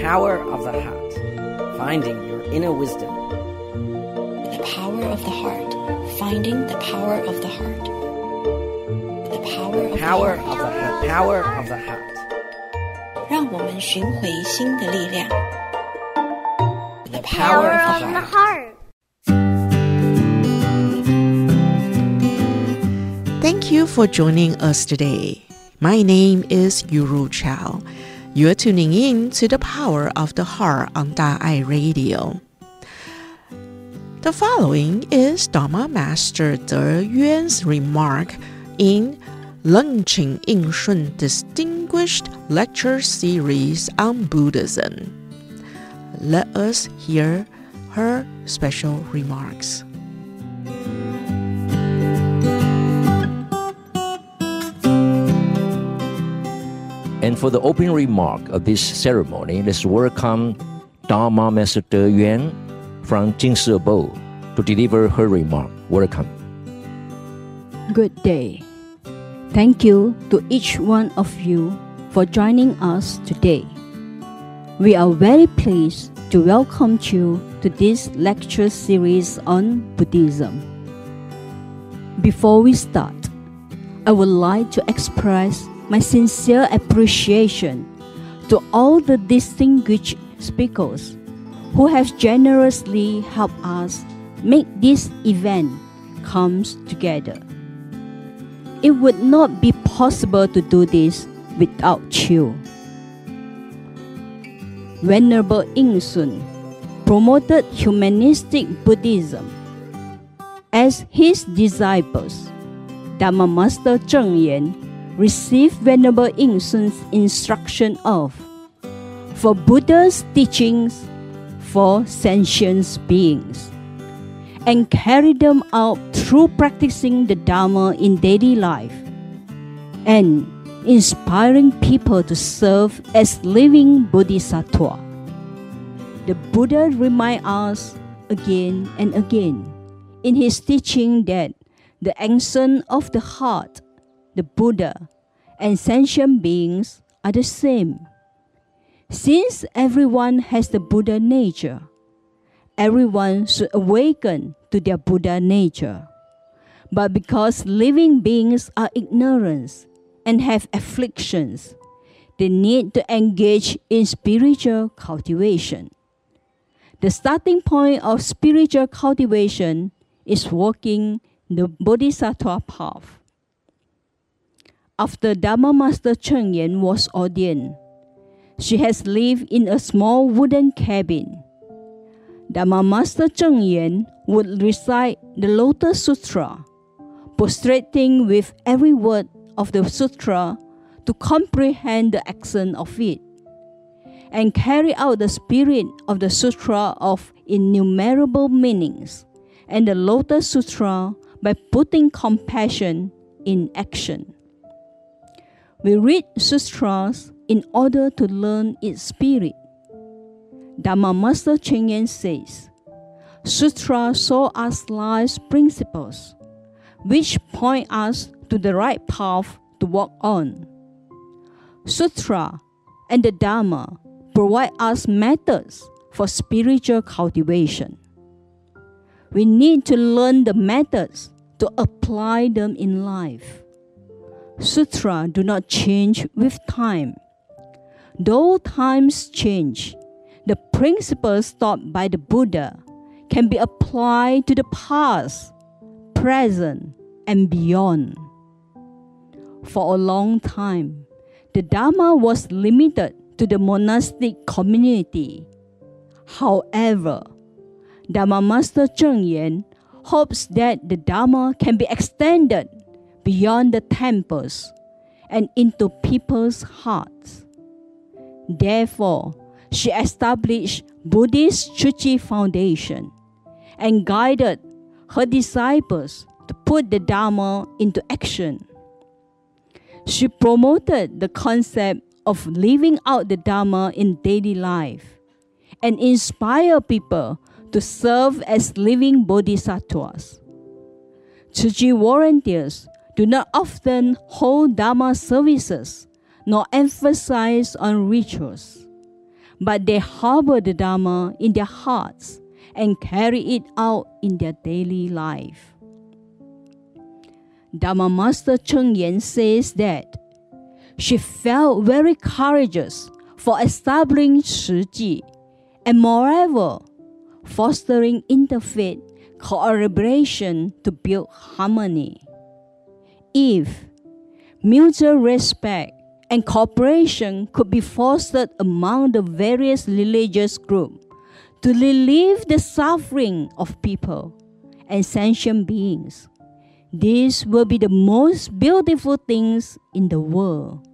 Power of the Heart Finding Your Inner Wisdom. The Power of the Heart Finding the Power of the Heart. The Power of Power the of Heart. the Heart. Power of the Heart. 让我们寻回心的力量。The Power Power of of the the Heart. Heart. Thank you for joining us today. My name is Yuru Chao. you're tuning in to the Power of the Heart on Da'ai Radio. The following is Dharma Master De Yuan's remark in Launching Yin Shun Distinguished Lecture Series on Buddhism. Let us hear her special remarks. And for the opening remark of this ceremony, let's welcome Dharma Master De Yuan from Jingshi Bo to deliver her remark. Welcome. Good day. Thank you to each one of you for joining us today. We are very pleased to welcome you to this lecture series on Buddhism. Before we start, I would like to express my sincere appreciation to all the distinguished speakers who have generously helped us make this event comes together. It would not be possible to do this without you. Venerable Yin Shun promoted humanistic Buddhism. As his disciples, Dharma Master Cheng Yen received Venerable Yin Shun's instruction of for Buddha's teachings for sentient beings and carry them out through practicing the Dharma in daily life and inspiring people to serve as living bodhisattva. The Buddha reminds us again and again in his teaching that the action of the heart, the Buddha, and sentient beings are the same. Since everyone has the Buddha nature, everyone should awaken to their Buddha nature. But because living beings are ignorant and have afflictions, they need to engage in spiritual cultivation. The starting point of spiritual cultivation is walking the Bodhisattva path. After Dharma Master Cheng Yen was ordained, she has lived in a small wooden cabin. Dharma Master Cheng Yen would recite the Lotus Sutra, prostrating with every word of the sutra to comprehend the action of it, and carry out the spirit of the sutra of innumerable meanings and the Lotus Sutra by putting compassion in action. We read sutras in order to learn its spirit. Dharma Master Cheng Yen says, Sutra show us life's principles, which point us to the right path to walk on. Sutra and the Dharma provide us methods for spiritual cultivation. We need to learn the methods to apply them in life. Sutra do not change with time. Though times change, the principles taught by the Buddha can be applied to the past, present, and beyond. For a long time, the Dharma was limited to the monastic community. However, Dharma Master Cheng Yen hopes that the Dharma can be extended beyond the temples and into people's hearts. Therefore, she established Buddhist Tzu Chi Foundation and guided her disciples to put the Dharma into action. She promoted the concept of living out the Dharma in daily life and inspire people to serve as living bodhisattvas. Tzu Chi volunteers do not often hold Dharma services nor emphasize on rituals, but they harbor the Dharma in their hearts and carry it out in their daily life. Dharma Master Cheng Yen says that she felt very courageous for establishing Tzu Chi and moreover fostering interfaith collaboration to build harmony. If mutual respect and cooperation could be fostered among the various religious groups to relieve the suffering of people and sentient beings. This will be the most beautiful things in the world.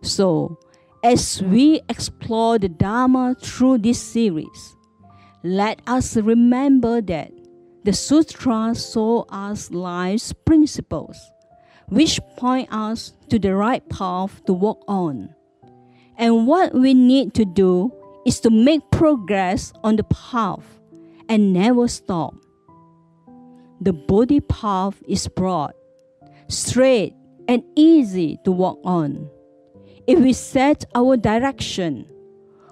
So, as we explore the Dharma through this series, let us remember that the sutras show us life's principles which point us to the right path to walk on. And what we need to do is to make progress on the path and never stop. The Bodhi path is broad, straight, and easy to walk on. If we set our direction,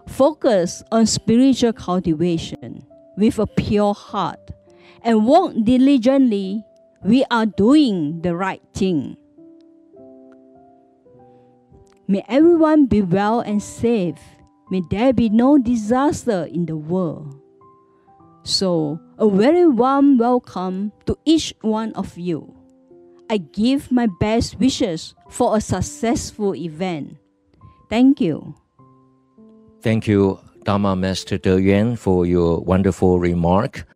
focus on spiritual cultivation with a pure heart, and walk diligently we are doing the right thing. May everyone be well and safe. May there be no disaster in the world. So, a very warm welcome to each one of you. I give my best wishes for a successful event. Thank you. Thank you, Dharma Master De Yuan, for your wonderful remark.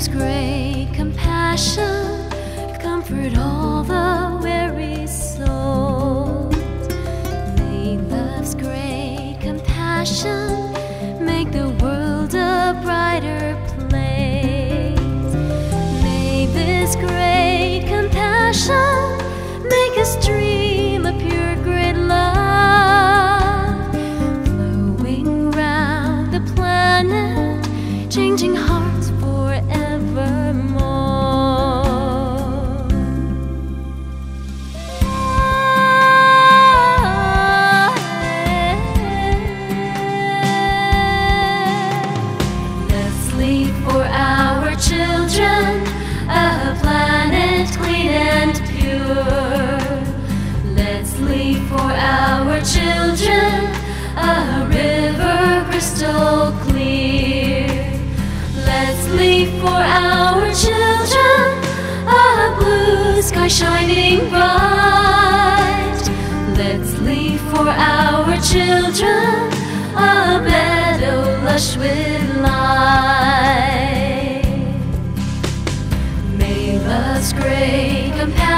love's great compassion comfort all the weary souls. May love's great compassion. Let's leave for our children a river crystal clear. Let's leave for our children a blue sky shining bright. Let's leave for our children a meadow lush with light.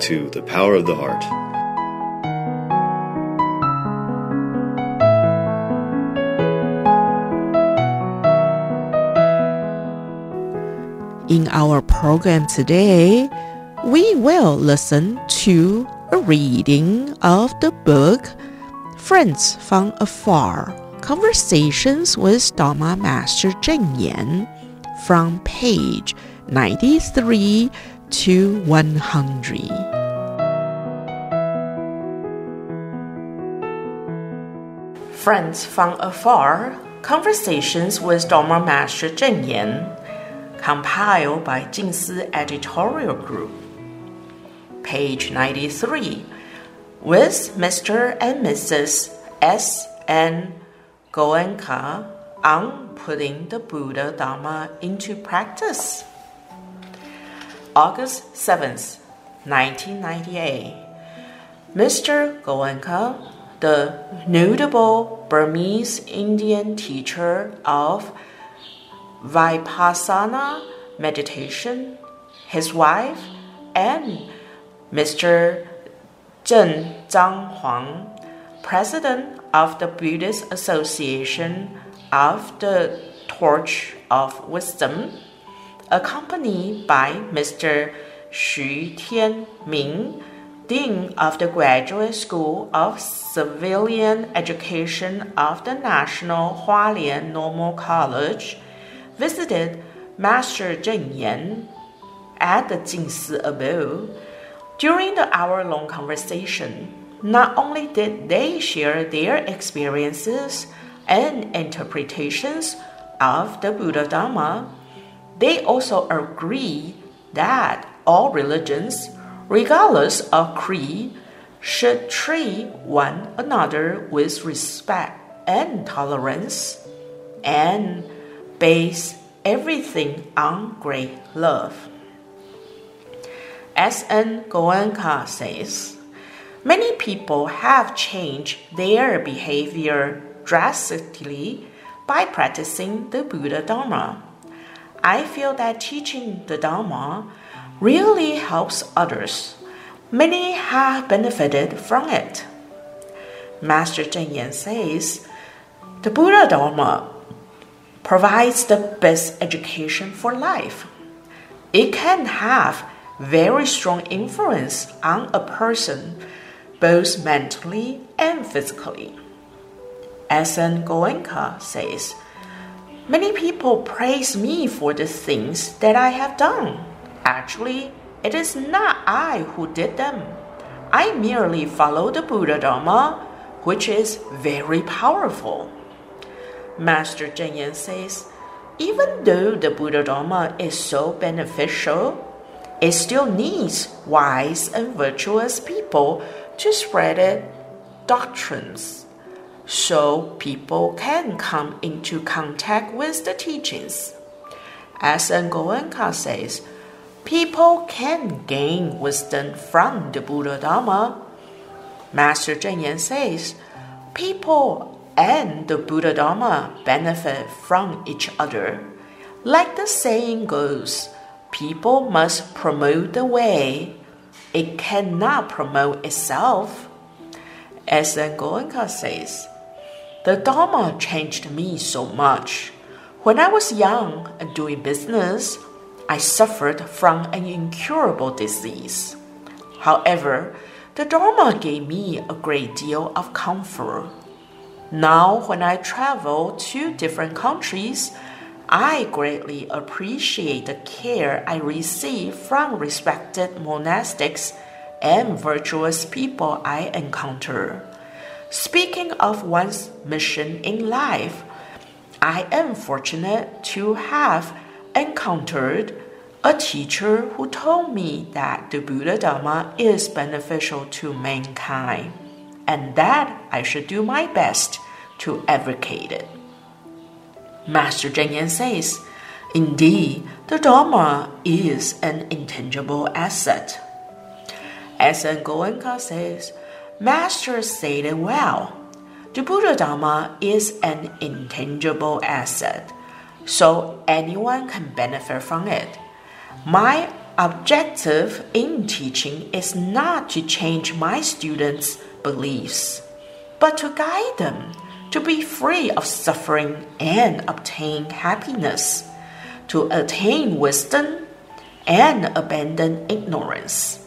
to The Power of the Heart. In our program today, we will listen to a reading of the book Friends from Afar Conversations with Dharma Master Cheng Yen from page 93 to 100. Friends from Afar Conversations with Dharma Master Cheng Yen, compiled by Jingsi Editorial Group. Page 93, with Mr. and Mrs. S. N. Goenka on putting the Buddha Dharma into practice. August 7th, 1998. Mr. Goenka the notable Burmese Indian teacher of Vipassana meditation, his wife, and Mr. Zheng Zhanghuang, president of the Buddhist Association of the Torch of Wisdom, accompanied by Mr. Xu Tianming, Dean of the Graduate School of Civilian Education of the National Hualien Normal College, visited Master Cheng Yen at the Jingsi abode. During the hour long conversation, not only did they share their experiences and interpretations of the Buddha Dharma, they also agree that all religions regardless of creed, should treat one another with respect and tolerance and base everything on great love. S.N. Goenka says, Many people have changed their behavior drastically by practicing the Buddha Dharma. I feel that teaching the Dharma really helps others. Many have benefited from it. Master Cheng Yen says, the Buddha Dharma provides the best education for life. It can have very strong influence on a person, both mentally and physically. S.N. Goenka says, Many people praise me for the things that I have done. Actually, it is not I who did them. I merely follow the Buddha Dharma, which is very powerful. Master Cheng Yen says, even though the Buddha Dharma is so beneficial, it still needs wise and virtuous people to spread its doctrines so people can come into contact with the teachings. S.N. Goenka says, people can gain wisdom from the Buddha Dharma. Master Cheng Yen says, people and the Buddha Dharma benefit from each other. Like the saying goes, people must promote the way, it cannot promote itself. S.N. Goenka says, the Dharma changed me so much. When I was young and doing business, I suffered from an incurable disease. However, the Dharma gave me a great deal of comfort. Now, when I travel to different countries, I greatly appreciate the care I receive from respected monastics and virtuous people I encounter. Speaking of one's mission in life, I am fortunate to have encountered a teacher who told me that the Buddha Dharma is beneficial to mankind and that I should do my best to advocate it. Master Cheng Yen says, Indeed, the Dharma is an intangible asset. S.N. Goenka says, Master said it well. The Buddha Dharma is an intangible asset so anyone can benefit from it. My objective in teaching is not to change my students' beliefs, but to guide them to be free of suffering and obtain happiness. to attain wisdom and abandon ignorance,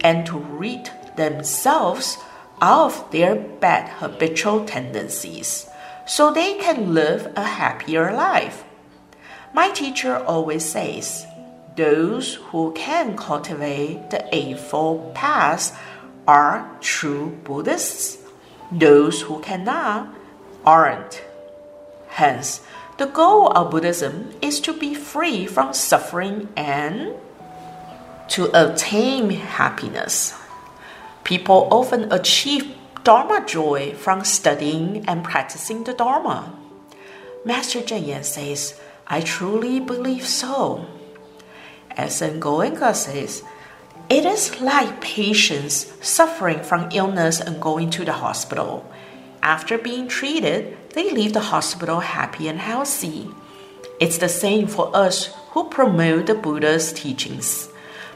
and to rid themselves out of their bad habitual tendencies so they can live a happier life. My teacher always says, those who can cultivate the Eightfold Path are true Buddhists. Those who cannot aren't. Hence, the goal of Buddhism is to be free from suffering and to attain happiness. People often achieve Dharma joy from studying and practicing the Dharma. Master Cheng Yen says, I truly believe so. S.N. Goenka says, it is like patients suffering from illness and going to the hospital. After being treated, they leave the hospital happy and healthy. It's the same for us who promote the Buddha's teachings.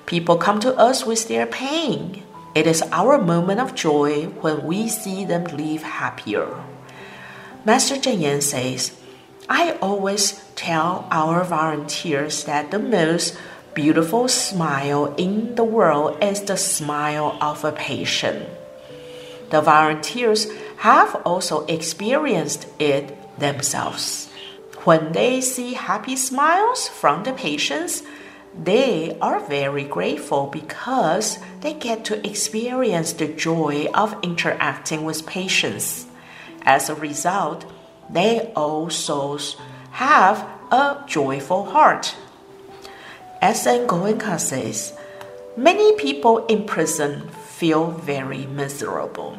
People come to us with their pain. It is our moment of joy when we see them live happier. Master Cheng Yen says, I always tell our volunteers that the most beautiful smile in the world is the smile of a patient. The volunteers have also experienced it themselves. When they see happy smiles from the patients, they are very grateful because they get to experience the joy of interacting with patients. As a result, they also have a joyful heart. S.N. Goenka says, Many people in prison feel very miserable.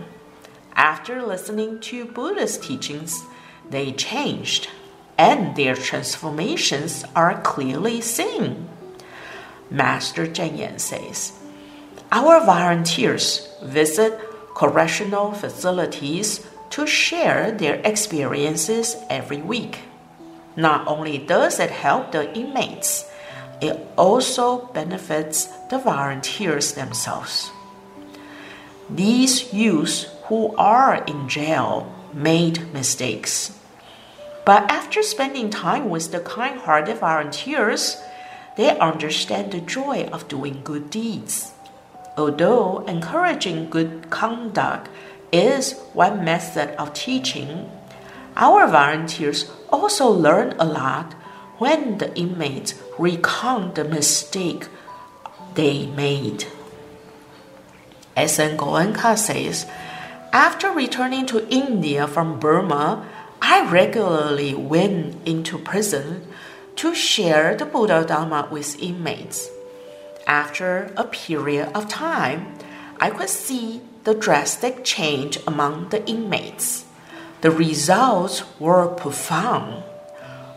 After listening to Buddha's teachings, they changed, and their transformations are clearly seen. Master Cheng Yen says, Our volunteers visit correctional facilities to share their experiences every week. Not only does it help the inmates, it also benefits the volunteers themselves. These youths who are in jail made mistakes. But after spending time with the kind hearted volunteers, they understand the joy of doing good deeds. Although encouraging good conduct is one method of teaching, our volunteers also learn a lot when the inmates recount the mistake they made. S.N. Goenka says, after returning to India from Burma, I regularly went into prison to share the Buddha Dharma with inmates. After a period of time, I could see the drastic change among the inmates. The results were profound.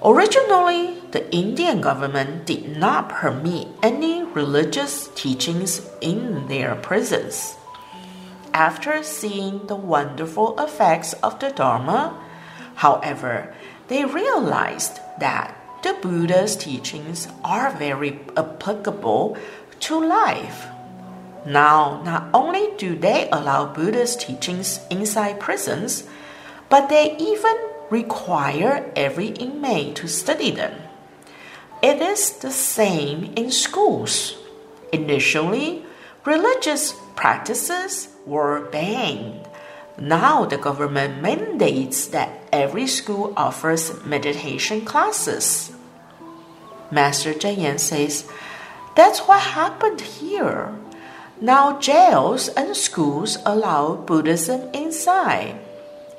Originally, the Indian government did not permit any religious teachings in their prisons. After seeing the wonderful effects of the Dharma, however, they realized that the Buddha's teachings are very applicable to life. Now, not only do they allow Buddha's teachings inside prisons, but they even require every inmate to study them. It is the same in schools. Initially, religious practices were banned now the government mandates that every school offers meditation classes. Master Cheng Yen says, That's what happened here. Now jails and schools allow Buddhism inside.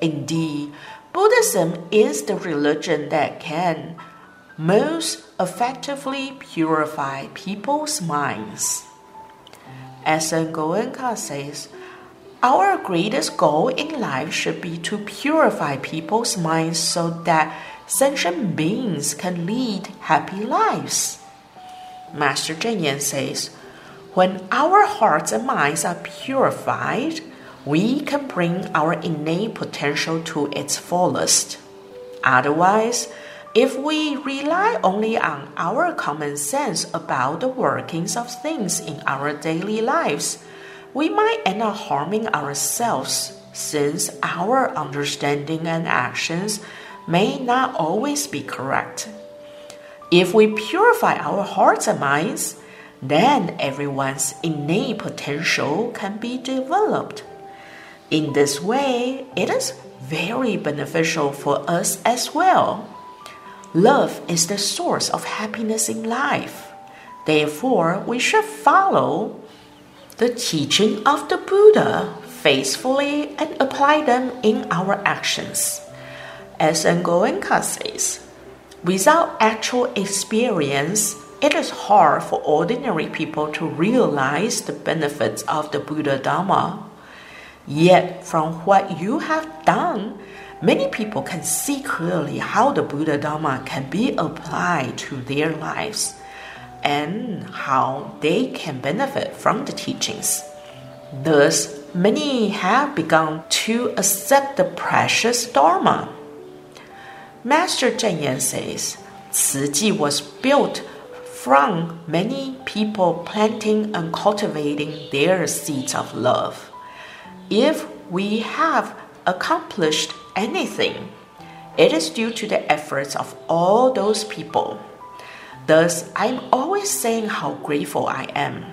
Indeed, Buddhism is the religion that can most effectively purify people's minds. S.N. Goenka says, our greatest goal in life should be to purify people's minds so that sentient beings can lead happy lives. Master Cheng Yen says, when our hearts and minds are purified, we can bring our innate potential to its fullest. Otherwise, if we rely only on our common sense about the workings of things in our daily lives, we might end up harming ourselves since our understanding and actions may not always be correct. If we purify our hearts and minds, then everyone's innate potential can be developed. In this way, it is very beneficial for us as well. Love is the source of happiness in life. Therefore, we should follow the teaching of the Buddha faithfully and apply them in our actions. S.N. Goenka says, without actual experience, it is hard for ordinary people to realize the benefits of the Buddha Dharma. Yet, from what you have done, many people can see clearly how the Buddha Dharma can be applied to their lives and how they can benefit from the teachings. Thus, many have begun to accept the precious Dharma. Master Cheng Yen says, Ji was built from many people planting and cultivating their seeds of love. If we have accomplished anything, it is due to the efforts of all those people. Thus, I'm always saying how grateful I am.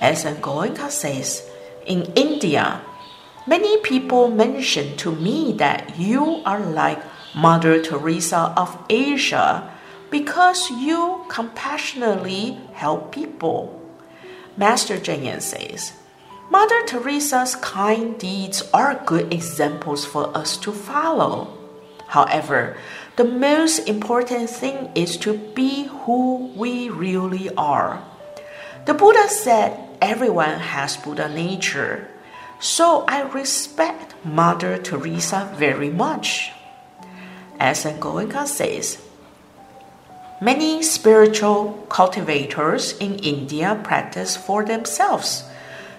S.N. Goenka says, in India, many people mention to me that you are like Mother Teresa of Asia because you compassionately help people. Master Cheng Yen says, Mother Teresa's kind deeds are good examples for us to follow. However, the most important thing is to be who we really are. The Buddha said everyone has Buddha nature, so I respect Mother Teresa very much. S.N. Goenka says, many spiritual cultivators in India practice for themselves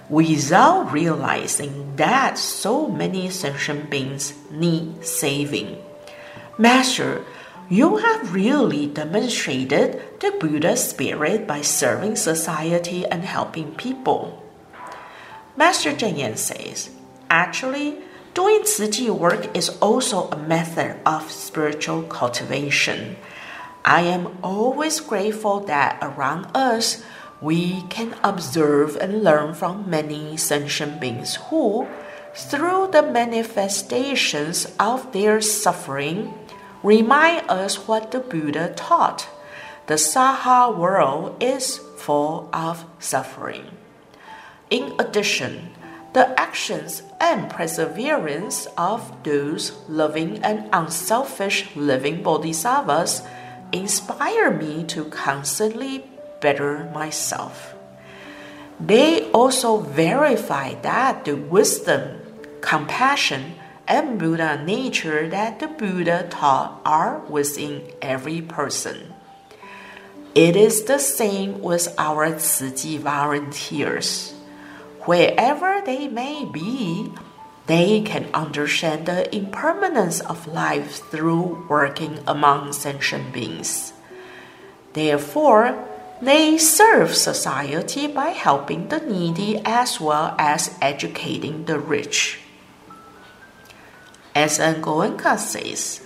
without realizing that so many sentient beings need saving. Master, you have really demonstrated the Buddha spirit by serving society and helping people. Master Cheng Yen says, actually, Doing Chi work is also a method of spiritual cultivation. I am always grateful that around us we can observe and learn from many sentient beings who, through the manifestations of their suffering, remind us what the Buddha taught. The Saha world is full of suffering. In addition, the actions and perseverance of those loving and unselfish living bodhisattvas inspire me to constantly better myself. They also verify that the wisdom, compassion, and Buddha nature that the Buddha taught are within every person. It is the same with our Tzu Chi volunteers wherever they may be, they can understand the impermanence of life through working among sentient beings. Therefore, they serve society by helping the needy as well as educating the rich. S.N. Goenka says,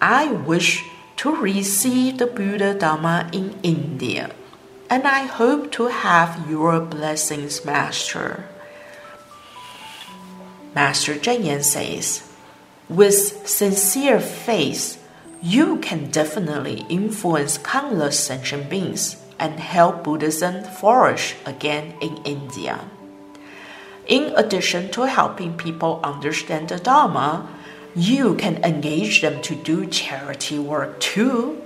I wish to receive the Buddha Dharma in India and I hope to have your blessings, Master. Master Cheng Yen says, with sincere faith, you can definitely influence countless sentient beings and help Buddhism flourish again in India. In addition to helping people understand the Dharma, you can engage them to do charity work too.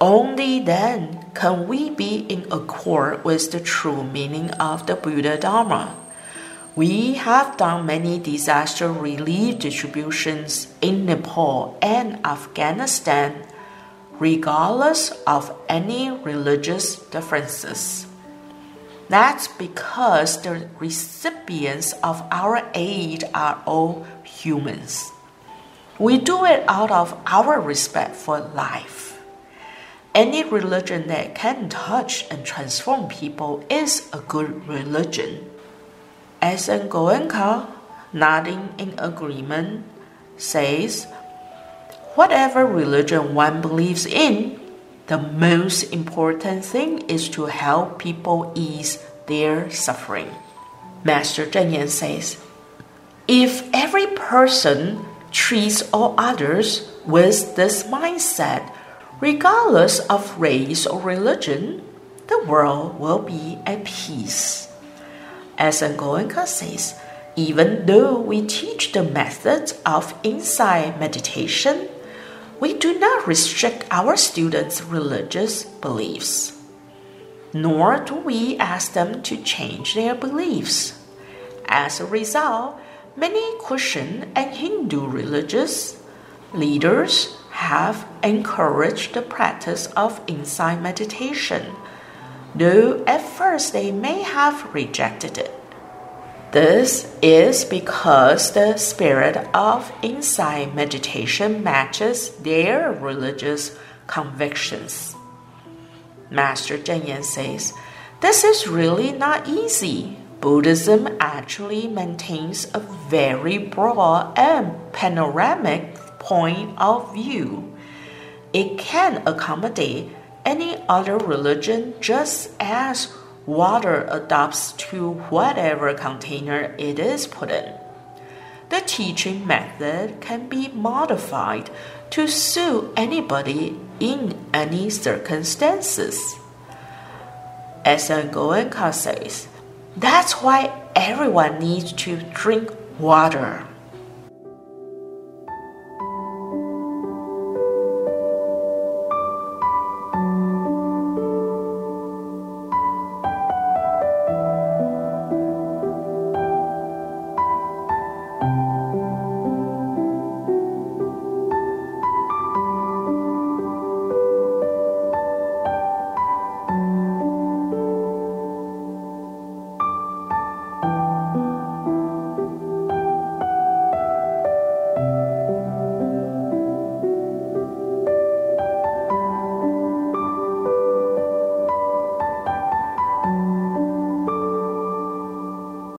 Only then can we be in accord with the true meaning of the Buddha Dharma. We have done many disaster relief distributions in Nepal and Afghanistan, regardless of any religious differences. That's because the recipients of our aid are all humans. We do it out of our respect for life. Any religion that can touch and transform people is a good religion. S.N. Goenka, nodding in agreement, says, Whatever religion one believes in, the most important thing is to help people ease their suffering. Master Cheng Yen says, if every person treats all others with this mindset, regardless of race or religion, the world will be at peace. S.N. Goenka says, even though we teach the methods of insight meditation, we do not restrict our students' religious beliefs, nor do we ask them to change their beliefs. As a result, many Christian and Hindu religious leaders have encouraged the practice of insight meditation, though at first they may have rejected it. This is because the spirit of insight meditation matches their religious convictions. Master Cheng Yen says, This is really not easy. Buddhism actually maintains a very broad and panoramic point of view. It can accommodate any other religion just as water adapts to whatever container it is put in. The teaching method can be modified to suit anybody in any circumstances. S.N. Goenka says, that's why everyone needs to drink water.